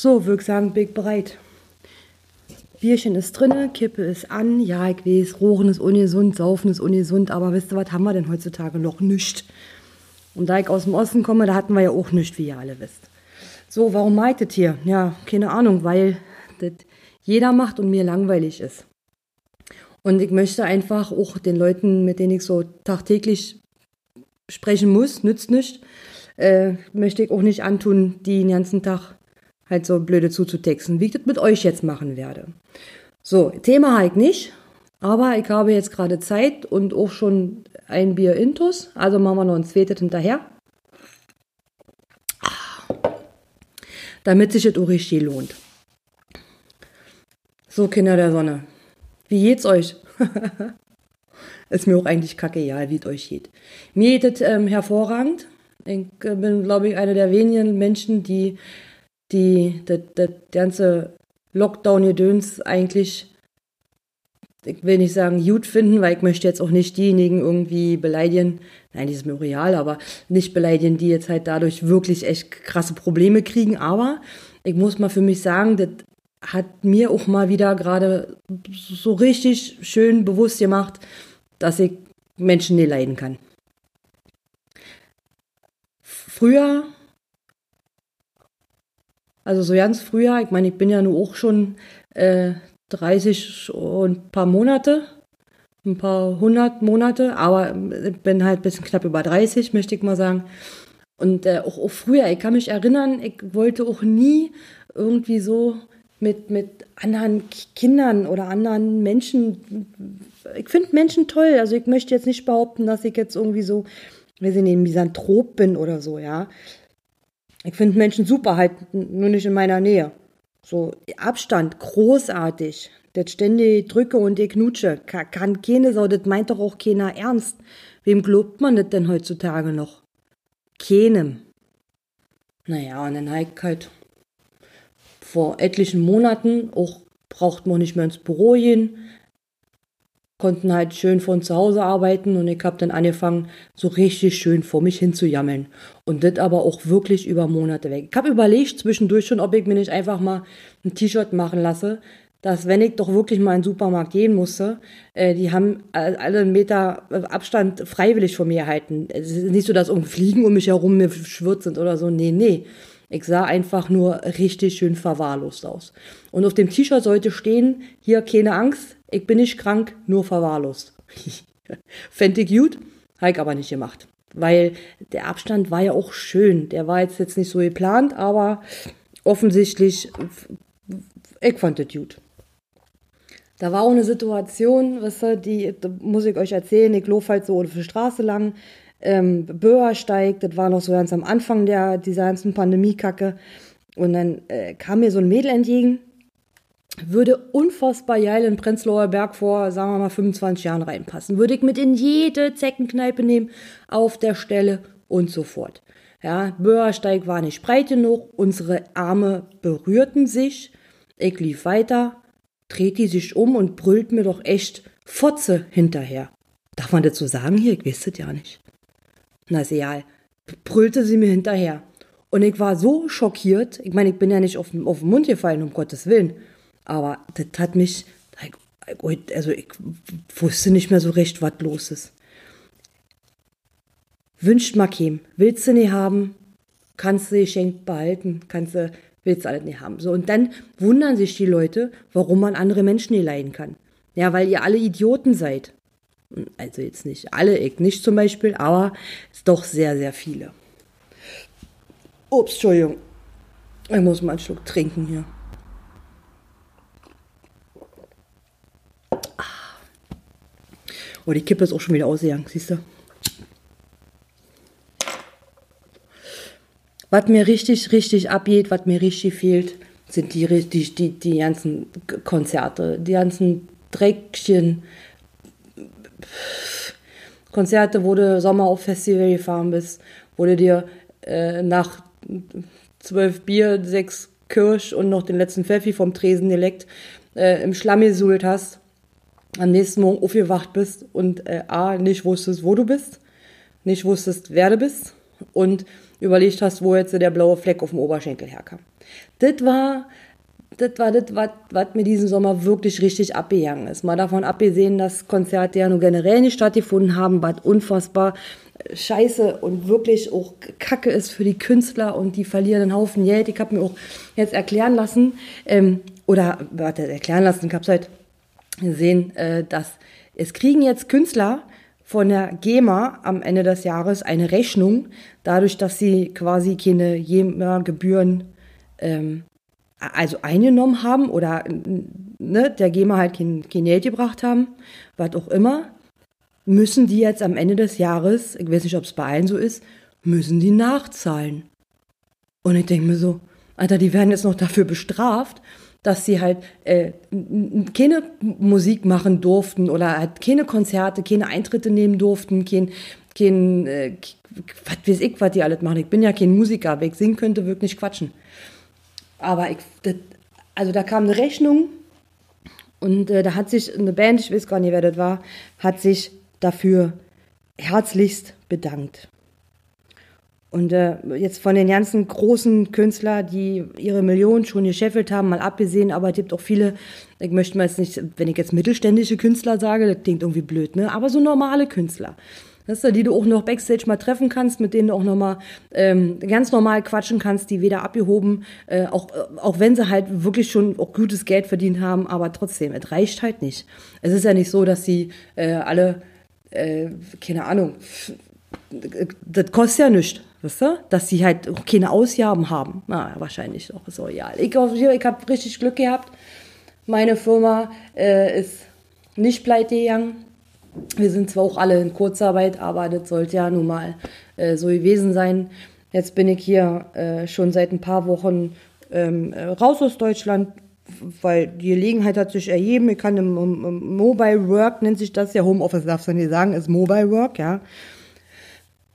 So, würde ich sagen, bin ich bereit. Bierchen ist drinne, Kippe ist an. Ja, ich weiß, Rohren ist ungesund, Saufen ist ungesund, aber wisst ihr, was haben wir denn heutzutage noch? Nichts. Und da ich aus dem Osten komme, da hatten wir ja auch nichts, wie ihr alle wisst. So, warum meitet hier? Ja, keine Ahnung, weil das jeder macht und mir langweilig ist. Und ich möchte einfach auch den Leuten, mit denen ich so tagtäglich sprechen muss, nützt nicht, äh, möchte ich auch nicht antun, die den ganzen Tag halt so blöde zuzutexten, wie ich das mit euch jetzt machen werde. So, Thema halt nicht, aber ich habe jetzt gerade Zeit und auch schon ein Bier intus, also machen wir noch ein zweites hinterher. Damit sich das auch richtig lohnt. So, Kinder der Sonne. Wie geht's euch? Ist mir auch eigentlich kacke egal, wie es euch geht. Mir geht es ähm, hervorragend. Ich äh, bin, glaube ich, einer der wenigen Menschen, die die das, das ganze Lockdown-Gedöns eigentlich, ich will nicht sagen gut finden, weil ich möchte jetzt auch nicht diejenigen irgendwie beleidigen, nein, die ist mir real, aber nicht beleidigen, die jetzt halt dadurch wirklich echt krasse Probleme kriegen. Aber ich muss mal für mich sagen, das hat mir auch mal wieder gerade so richtig schön bewusst gemacht, dass ich Menschen nicht leiden kann. Früher also so ganz früher, ich meine, ich bin ja nur auch schon äh, 30 und ein paar Monate, ein paar hundert Monate, aber bin halt ein bisschen knapp über 30, möchte ich mal sagen. Und äh, auch, auch früher, ich kann mich erinnern, ich wollte auch nie irgendwie so mit, mit anderen Kindern oder anderen Menschen. Ich finde Menschen toll. Also ich möchte jetzt nicht behaupten, dass ich jetzt irgendwie so, wir sind ein Misanthrop bin oder so, ja. Ich finde Menschen super, halt nur nicht in meiner Nähe. So Abstand, großartig. Das ständig drücke und ich knutsche. Kann keine Sau, das meint doch auch keiner ernst. Wem glaubt man das denn heutzutage noch? Keinem. Naja, und dann halt halt vor etlichen Monaten auch braucht man nicht mehr ins Büro gehen, konnten halt schön von zu Hause arbeiten und ich habe dann angefangen, so richtig schön vor mich hin zu jammeln. Und das aber auch wirklich über Monate weg. Ich habe überlegt zwischendurch schon, ob ich mir nicht einfach mal ein T-Shirt machen lasse, dass wenn ich doch wirklich mal in den Supermarkt gehen musste, äh, die haben alle einen Meter Abstand freiwillig von mir halten. Es ist nicht so, dass irgendwie Fliegen um mich herum mir schwirrt sind oder so. Nee, nee. Ich sah einfach nur richtig schön verwahrlost aus. Und auf dem T-Shirt sollte stehen, hier keine Angst, ich bin nicht krank, nur verwahrlost. Fände ich gut, habe ich aber nicht gemacht. Weil der Abstand war ja auch schön. Der war jetzt, jetzt nicht so geplant, aber offensichtlich, ich fand das gut. Da war auch eine Situation, weißt du, die, die muss ich euch erzählen, ich laufe halt so auf der Straße lang, ähm, Bürgersteig, das war noch so ganz am Anfang der, dieser ganzen Pandemiekacke. Und dann äh, kam mir so ein Mädel entgegen, würde unfassbar geil in Prenzlauer Berg vor, sagen wir mal, 25 Jahren reinpassen. Würde ich mit in jede Zeckenkneipe nehmen, auf der Stelle und so fort. Ja, Bürgersteig war nicht breit genug, unsere Arme berührten sich. Ich lief weiter, dreht die sich um und brüllt mir doch echt Fotze hinterher. Darf man das so sagen hier? Ich weiß das ja nicht. Na, ist egal. Brüllte sie mir hinterher. Und ich war so schockiert. Ich meine, ich bin ja nicht auf, auf den Mund gefallen, um Gottes Willen. Aber das hat mich, also ich wusste nicht mehr so recht, was los ist. Wünscht mal keinem. Willst du nicht haben, kannst du geschenkt behalten, kannst du, willst du alles nicht haben. So, und dann wundern sich die Leute, warum man andere Menschen nicht leiden kann. Ja, weil ihr alle Idioten seid. Also jetzt nicht alle, ich nicht zum Beispiel, aber doch sehr, sehr viele. Ups, Entschuldigung. Ich muss mal einen Schluck trinken hier. Oh, die Kippe ist auch schon wieder ausgegangen, siehst du? Was mir richtig, richtig abgeht, was mir richtig fehlt, sind die, die, die, die ganzen Konzerte, die ganzen Dreckchen, Konzerte, wo du Sommer auf Festival gefahren bist, wo du dir äh, nach zwölf Bier, sechs Kirsch und noch den letzten Pfeffi vom Tresen geleckt, äh, im Schlamm gesuhlt hast am nächsten Morgen aufgewacht bist und äh, A, nicht wusstest, wo du bist, nicht wusstest, wer du bist und überlegt hast, wo jetzt der blaue Fleck auf dem Oberschenkel herkam. Das war das war das, was, was mir diesen Sommer wirklich richtig abgegangen ist. Mal davon abgesehen, dass Konzerte ja nur generell nicht stattgefunden haben, was unfassbar scheiße und wirklich auch kacke ist für die Künstler und die verlieren einen Haufen Geld. Ich habe mir auch jetzt erklären lassen, ähm, oder warte, erklären lassen, ich habe es halt gesehen, äh, dass es kriegen jetzt Künstler von der GEMA am Ende des Jahres eine Rechnung, dadurch, dass sie quasi keine GEMA-Gebühren ähm, also eingenommen haben oder ne, der GEMA halt kein, kein Geld gebracht haben, was auch immer, müssen die jetzt am Ende des Jahres, ich weiß nicht, ob es bei allen so ist, müssen die nachzahlen. Und ich denke mir so, Alter, die werden jetzt noch dafür bestraft, dass sie halt äh, keine Musik machen durften oder halt keine Konzerte, keine Eintritte nehmen durften, kein, kein äh, was weiß ich, was die alles machen. Ich bin ja kein Musiker, aber ich singen könnte wirklich quatschen. Aber ich, das, also da kam eine Rechnung und äh, da hat sich eine Band, ich weiß gar nicht, wer das war, hat sich dafür herzlichst bedankt. Und äh, jetzt von den ganzen großen Künstlern, die ihre Millionen schon gescheffelt haben, mal abgesehen, aber es gibt auch viele, ich möchte mal jetzt nicht, wenn ich jetzt mittelständische Künstler sage, das klingt irgendwie blöd, ne? Aber so normale Künstler. Weißt du, die du auch noch Backstage mal treffen kannst, mit denen du auch noch mal ähm, ganz normal quatschen kannst, die weder abgehoben, äh, auch, äh, auch wenn sie halt wirklich schon auch gutes Geld verdient haben, aber trotzdem, es reicht halt nicht. Es ist ja nicht so, dass sie äh, alle, äh, keine Ahnung, das kostet ja nichts, weißt du? Dass sie halt auch keine Ausgaben haben. Na, wahrscheinlich auch so, ja. Ich, ich habe richtig Glück gehabt. Meine Firma äh, ist nicht pleite gegangen. Wir sind zwar auch alle in Kurzarbeit, aber das sollte ja nun mal äh, so gewesen sein. Jetzt bin ich hier äh, schon seit ein paar Wochen ähm, äh, raus aus Deutschland, weil die Gelegenheit hat sich ergeben. Ich kann im, im, im Mobile Work, nennt sich das ja, Homeoffice darfst du nicht sagen, ist Mobile Work, ja.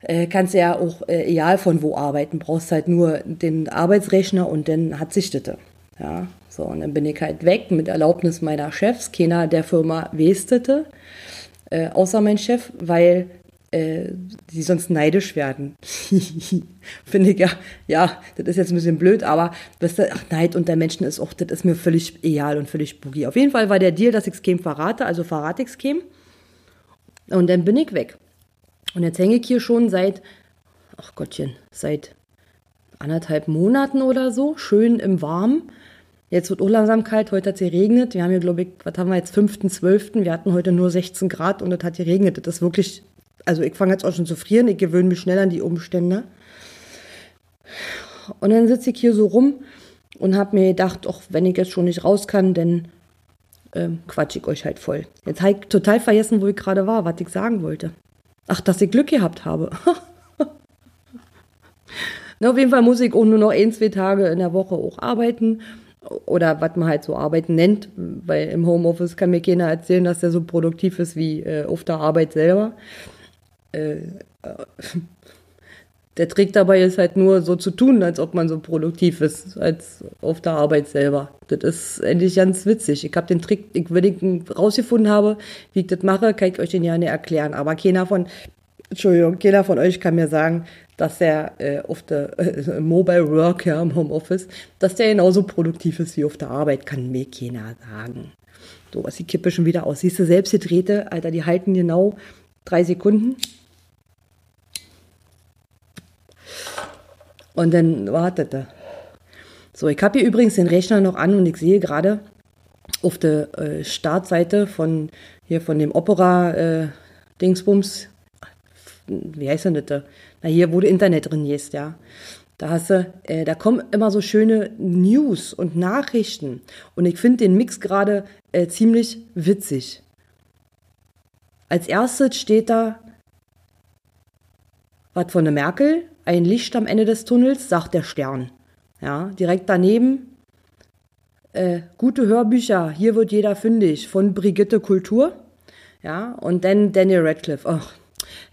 Äh, kannst ja auch äh, egal von wo arbeiten, brauchst halt nur den Arbeitsrechner und dann hat sich das. Ja, so, und dann bin ich halt weg mit Erlaubnis meiner Chefs. Keiner der Firma westete äh, außer mein Chef, weil äh, die sonst neidisch werden. Finde ich ja, ja, das ist jetzt ein bisschen blöd, aber weißt du, ach, Neid unter Menschen ist auch, das ist mir völlig egal und völlig boogie. Auf jeden Fall war der Deal, dass ich es verrate, also verrate ich es Und dann bin ich weg. Und jetzt hänge ich hier schon seit, ach Gottchen, seit anderthalb Monaten oder so, schön im Warmen Jetzt wird auch langsam kalt, heute hat es geregnet. Wir haben hier, glaube ich, was haben wir jetzt, 5.12. Wir hatten heute nur 16 Grad und es hat geregnet. Das ist wirklich, also ich fange jetzt auch schon zu frieren, ich gewöhne mich schnell an die Umstände. Und dann sitze ich hier so rum und habe mir gedacht, auch wenn ich jetzt schon nicht raus kann, dann ähm, quatsch ich euch halt voll. Jetzt habe ich total vergessen, wo ich gerade war, was ich sagen wollte. Ach, dass ich Glück gehabt habe. Na, auf jeden Fall muss ich auch nur noch ein, zwei Tage in der Woche auch arbeiten oder was man halt so Arbeiten nennt, weil im Homeoffice kann mir keiner erzählen, dass der so produktiv ist wie äh, auf der Arbeit selber. Äh, der Trick dabei ist halt nur so zu tun, als ob man so produktiv ist, als auf der Arbeit selber. Das ist endlich ganz witzig. Ich habe den Trick, ich, wenn ich rausgefunden habe, wie ich das mache, kann ich euch den ja nicht erklären. Aber keiner von, Entschuldigung, keiner von euch kann mir sagen, dass er äh, auf der äh, Mobile Work, ja, im Homeoffice, dass der genauso produktiv ist wie auf der Arbeit, kann mir keiner sagen. So, was die Kippe schon wieder aus. Siehst du, selbst gedrehte, Alter, die halten genau drei Sekunden. Und dann wartete. So, ich habe hier übrigens den Rechner noch an und ich sehe gerade auf der äh, Startseite von hier von dem Opera äh, Dingsbums, wie heißt denn das? Na, hier, wo du Internet drin gehst, ja. Da hast du, äh, da kommen immer so schöne News und Nachrichten. Und ich finde den Mix gerade äh, ziemlich witzig. Als erstes steht da was von der Merkel, ein Licht am Ende des Tunnels, sagt der Stern. Ja, direkt daneben äh, gute Hörbücher, hier wird jeder fündig, von Brigitte Kultur. Ja, und dann Daniel Radcliffe. Oh,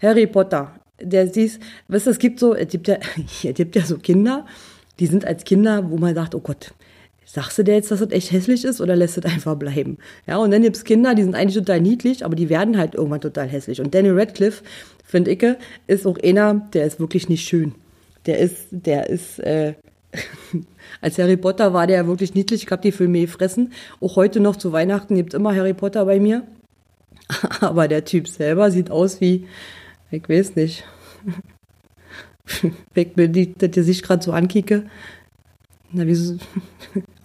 Harry Potter, der siehst, weißt du, es gibt so, es gibt ja, es gibt ja so Kinder, die sind als Kinder, wo man sagt, oh Gott, sagst du dir jetzt, dass das echt hässlich ist oder lässt es einfach bleiben? Ja, und dann gibt's Kinder, die sind eigentlich total niedlich, aber die werden halt irgendwann total hässlich. Und Daniel Radcliffe, finde ich, ist auch einer, der ist wirklich nicht schön. Der ist, der ist, äh, als Harry Potter war der wirklich niedlich. Ich habe die Filme gefressen. Auch heute noch zu Weihnachten gibt immer Harry Potter bei mir. Aber der Typ selber sieht aus wie, ich weiß nicht, ich mir das Gesicht gerade so ankicke. Na, wieso?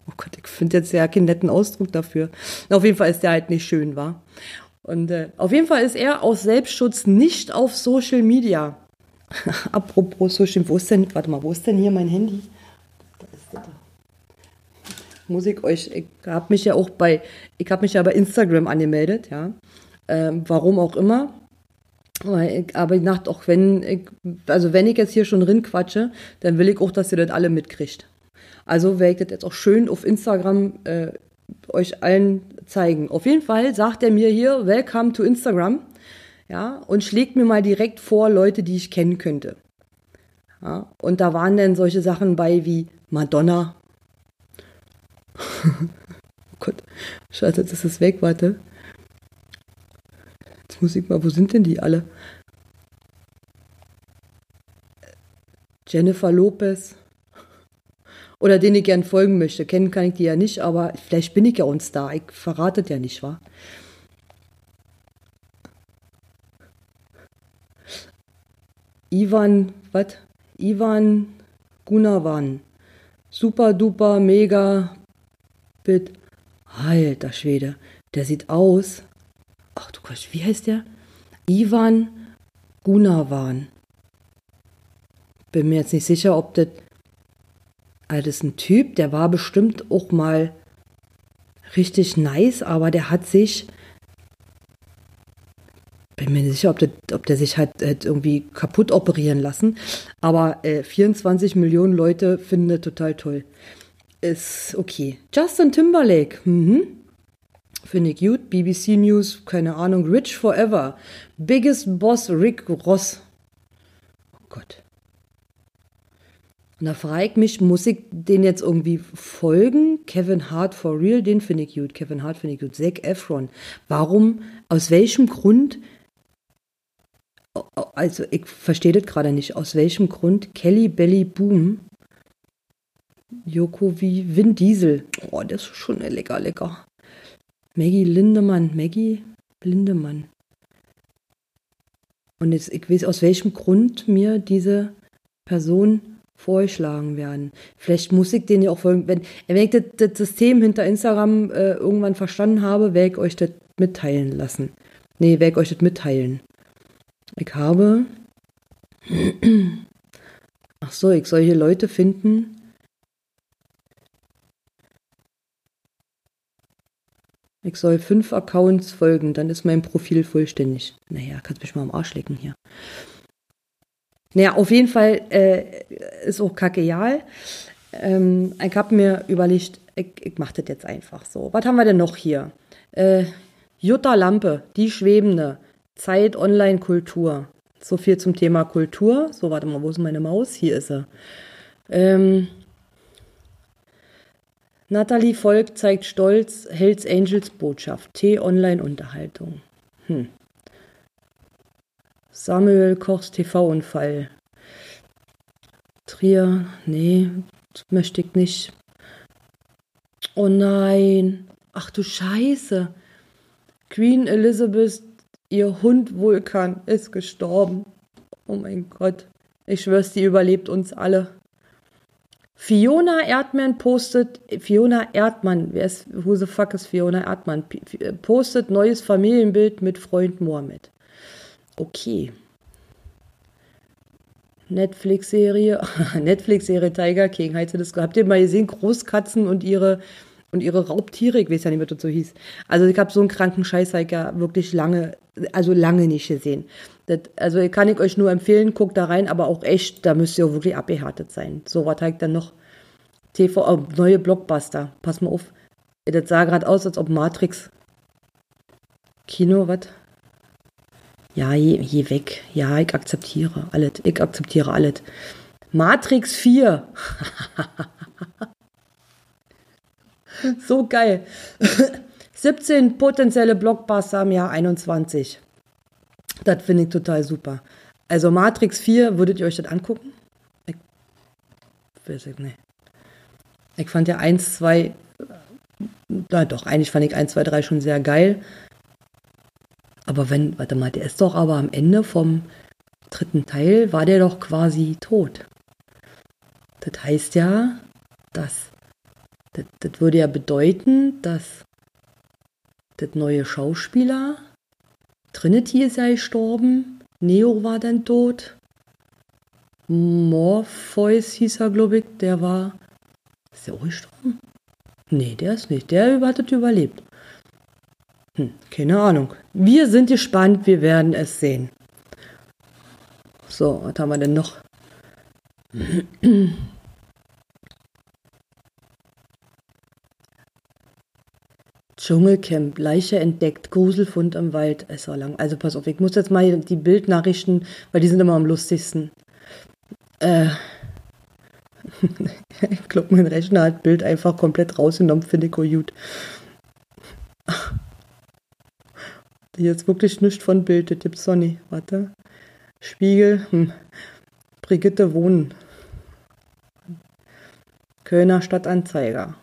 Oh Gott, ich finde jetzt ja keinen netten Ausdruck dafür. auf jeden Fall ist der halt nicht schön, war. Und äh, auf jeden Fall ist er aus Selbstschutz nicht auf Social Media. Apropos Social, wo ist denn, warte mal, wo ist denn hier mein Handy? Da ist das. Muss ich euch, ich habe mich ja auch bei, ich habe mich ja bei Instagram angemeldet, ja. Ähm, warum auch immer. Aber ich dachte auch, wenn ich, also wenn ich jetzt hier schon drin quatsche, dann will ich auch, dass ihr das alle mitkriegt. Also werde ich das jetzt auch schön auf Instagram äh, euch allen zeigen. Auf jeden Fall sagt er mir hier, Welcome to Instagram, ja, und schlägt mir mal direkt vor Leute, die ich kennen könnte. Ja, und da waren dann solche Sachen bei wie Madonna. oh Gott, scheiße, jetzt ist es weg, warte. Jetzt muss ich mal, wo sind denn die alle? Jennifer Lopez. Oder denen ich gern folgen möchte. Kennen kann ich die ja nicht, aber vielleicht bin ich ja uns da. Ich verrate ja nicht, wa? Ivan, was? Ivan Gunawan. Super duper, mega, bit. Alter Schwede, der sieht aus, ach du Gott, wie heißt der? Ivan Gunawan. Bin mir jetzt nicht sicher, ob das. Also das ist ein Typ, der war bestimmt auch mal richtig nice, aber der hat sich. Bin mir nicht sicher, ob der, ob der sich halt, irgendwie kaputt operieren lassen. Aber äh, 24 Millionen Leute finden das total toll. Ist okay. Justin Timberlake. Mhm. Finde ich gut. BBC News, keine Ahnung. Rich Forever. Biggest Boss Rick Ross. Oh Gott. Und da frage ich mich, muss ich den jetzt irgendwie folgen? Kevin Hart for real, den finde ich gut. Kevin Hart finde ich gut. Zac Efron. Warum, aus welchem Grund, also ich verstehe das gerade nicht, aus welchem Grund Kelly Belly Boom, Joko wie Vin Diesel. Oh, das ist schon lecker, lecker. Maggie Lindemann, Maggie Lindemann. Und jetzt, ich weiß, aus welchem Grund mir diese Person vorgeschlagen werden. Vielleicht muss ich den ja auch folgen. Wenn, wenn ich das, das System hinter Instagram äh, irgendwann verstanden habe, werde ich euch das mitteilen lassen. Nee, werde ich euch das mitteilen. Ich habe. Ach so, ich soll hier Leute finden, Ich soll fünf Accounts folgen, dann ist mein Profil vollständig. Naja, kannst mich mal am Arsch lecken hier. Naja, auf jeden Fall äh, ist auch kackeal. Ähm, ich habe mir überlegt, ich, ich mache das jetzt einfach so. Was haben wir denn noch hier? Äh, Jutta Lampe, die Schwebende, Zeit Online Kultur. So viel zum Thema Kultur. So, warte mal, wo ist meine Maus? Hier ist sie. Ähm, Natalie Volk zeigt stolz Hells Angels Botschaft. T-Online-Unterhaltung. Hm. Samuel Kochs TV-Unfall. Trier, nee, möchte ich nicht. Oh nein. Ach du Scheiße. Queen Elizabeth, ihr Hund Vulkan, ist gestorben. Oh mein Gott. Ich schwör's, die überlebt uns alle. Fiona Erdmann postet, Fiona Erdmann, wer ist, who the fuck ist Fiona Erdmann, postet neues Familienbild mit Freund Mohammed. Okay. Netflix-Serie, Netflix-Serie Tiger King, heißt das, habt ihr mal gesehen, Großkatzen und ihre, und ihre Raubtiere, ich weiß ja nicht, was das so hieß. Also ich habe so einen kranken Scheiß ja wirklich lange, also lange nicht gesehen. Das, also kann ich euch nur empfehlen, guckt da rein, aber auch echt, da müsst ihr auch wirklich abgehärtet sein. So, was halt dann noch? TV, oh, neue Blockbuster. Pass mal auf. Das sah gerade aus, als ob Matrix. Kino, was? Ja, je, je weg. Ja, ich akzeptiere alles. Ich akzeptiere alles. Matrix 4. so geil. 17 potenzielle Blockbuster im Jahr 21. Das finde ich total super. Also Matrix 4, würdet ihr euch das angucken? Ich weiß ich nicht. Ich fand ja 1, 2, na doch, eigentlich fand ich 1, 2, 3 schon sehr geil. Aber wenn, warte mal, der ist doch aber am Ende vom dritten Teil, war der doch quasi tot. Das heißt ja, dass, das, das würde ja bedeuten, dass das neue Schauspieler, Trinity ja gestorben, Neo war dann tot, Morpheus hieß er, glaube ich, der war, ist der auch gestorben? Nee, der ist nicht, der hat das überlebt. Hm, keine Ahnung. Wir sind gespannt, wir werden es sehen. So, was haben wir denn noch? Dschungelcamp, Leiche entdeckt, Gruselfund im Wald. Es war lang. Also pass auf, ich muss jetzt mal die Bildnachrichten, weil die sind immer am lustigsten. Äh. ich glaube, mein Rechner hat Bild einfach komplett rausgenommen, finde ich auch gut. Ist wirklich nichts von Bild, gibt's doch nicht. Warte. Spiegel, hm. Brigitte Wohnen. Kölner Stadtanzeiger.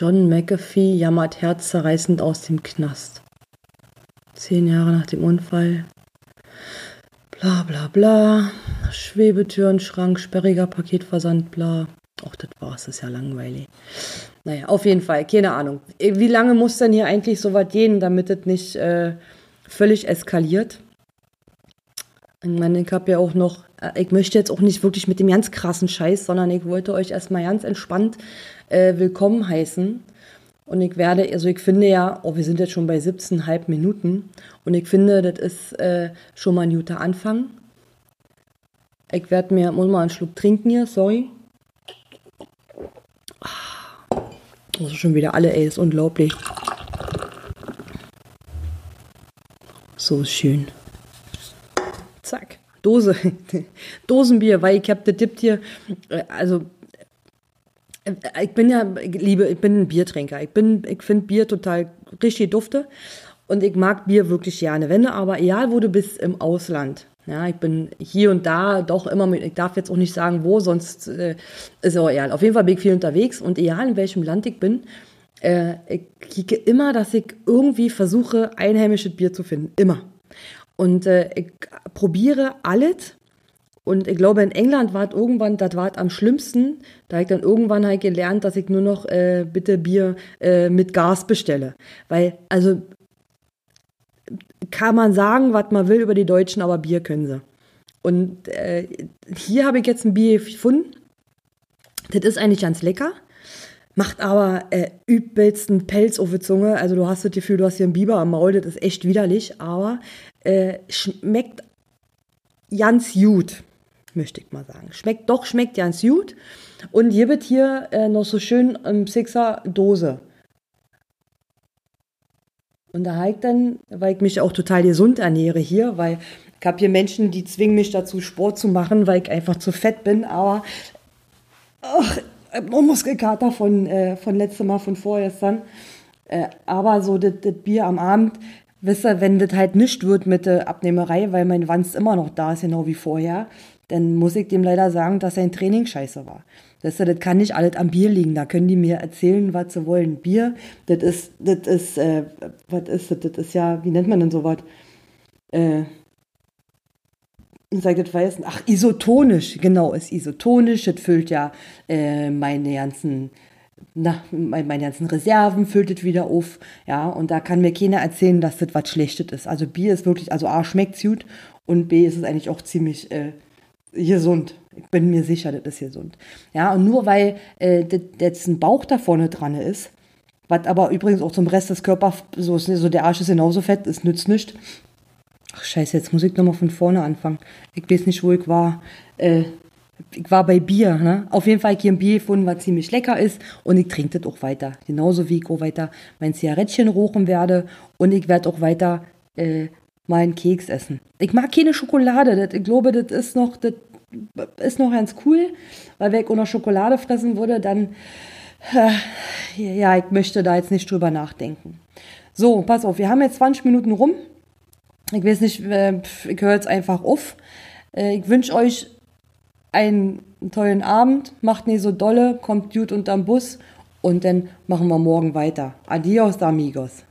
John McAfee jammert herzzerreißend aus dem Knast. Zehn Jahre nach dem Unfall. Bla bla bla. Schwebetürenschrank, sperriger Paketversand, bla. Och, das war's, das ist ja langweilig. Naja, auf jeden Fall, keine Ahnung. Wie lange muss denn hier eigentlich so was gehen, damit es nicht äh, völlig eskaliert? Ich meine, ich habe ja auch noch, äh, ich möchte jetzt auch nicht wirklich mit dem ganz krassen Scheiß, sondern ich wollte euch erstmal ganz entspannt äh, willkommen heißen. Und ich werde, also ich finde ja, oh, wir sind jetzt schon bei 17,5 Minuten. Und ich finde, das ist äh, schon mal ein guter Anfang. Ich werde mir, muss mal einen Schluck trinken hier, sorry. Also schon wieder alle, ey, ist unglaublich. So schön. Dose. Dosenbier, weil ich habe der tippt hier, äh, also äh, ich bin ja, liebe, ich bin ein Biertrinker. Ich bin, ich finde Bier total richtig dufte und ich mag Bier wirklich gerne. Wenn du aber, egal wo du bist im Ausland, ja, ich bin hier und da doch immer mit, ich darf jetzt auch nicht sagen, wo, sonst äh, ist auch egal. Auf jeden Fall bin ich viel unterwegs und egal in welchem Land ich bin, äh, ich kicke immer, dass ich irgendwie versuche, einheimisches Bier zu finden. Immer. Und äh, ich probiere alles. Und ich glaube, in England war es irgendwann, das war am schlimmsten. Da habe ich dann irgendwann halt gelernt, dass ich nur noch äh, bitte Bier äh, mit Gas bestelle. Weil, also kann man sagen, was man will über die Deutschen, aber Bier können sie. Und äh, hier habe ich jetzt ein Bier gefunden. Das ist eigentlich ganz lecker, macht aber äh, übelsten Pelz auf die Zunge. Also du hast das Gefühl, du hast hier einen Biber am Maul, das ist echt widerlich, aber äh, schmeckt ganz gut, möchte ich mal sagen. Schmeckt doch, schmeckt ganz gut. Und hier wird hier äh, noch so schön im Sixer Dose. Und da ich dann, weil ich mich auch total gesund ernähre hier, weil ich habe hier Menschen, die zwingen mich dazu, Sport zu machen, weil ich einfach zu fett bin, aber ach, noch Muskelkater von, äh, von letztem Mal, von vorgestern. Äh, aber so das Bier am Abend, wisst wenn das halt nicht wird mit der Abnehmerei, weil mein Wanst immer noch da ist, genau wie vorher, dann muss ich dem leider sagen, dass sein Training scheiße war. Das, das kann nicht alles am Bier liegen. Da können die mir erzählen, was sie wollen. Bier, das ist, das ist, äh, was ist das? Das ist ja, wie nennt man denn sowas? Äh, sage das weiß, ach, isotonisch, genau, ist isotonisch. Das füllt ja äh, meine ganzen, na, meine ganzen Reserven, füllt es wieder auf. Ja, und da kann mir keiner erzählen, dass das was Schlechtes ist. Also Bier ist wirklich, also A, schmeckt gut und B, ist es eigentlich auch ziemlich äh, gesund. Ich bin mir sicher, das ist gesund. Ja, und nur weil äh, jetzt ein Bauch da vorne dran ist, was aber übrigens auch zum Rest des Körpers, so, ist, so der Arsch ist genauso fett, es nützt nichts. Ach scheiße, jetzt muss ich nochmal von vorne anfangen. Ich weiß nicht, wo ich war. Äh, ich war bei Bier, ne? Auf jeden Fall hier ein Bier gefunden, was ziemlich lecker ist und ich trinke das auch weiter. Genauso wie ich auch weiter mein Zigarettchen rochen werde und ich werde auch weiter äh, mal einen Keks essen. Ich mag keine Schokolade. Das, ich glaube, das ist noch, das ist noch ganz cool, weil wenn ich auch noch Schokolade fressen würde, dann, äh, ja, ich möchte da jetzt nicht drüber nachdenken. So, pass auf, wir haben jetzt 20 Minuten rum. Ich weiß nicht, äh, ich höre jetzt einfach auf. Äh, ich wünsche euch einen tollen Abend, macht nicht so dolle, kommt gut unterm Bus und dann machen wir morgen weiter. Adios, amigos.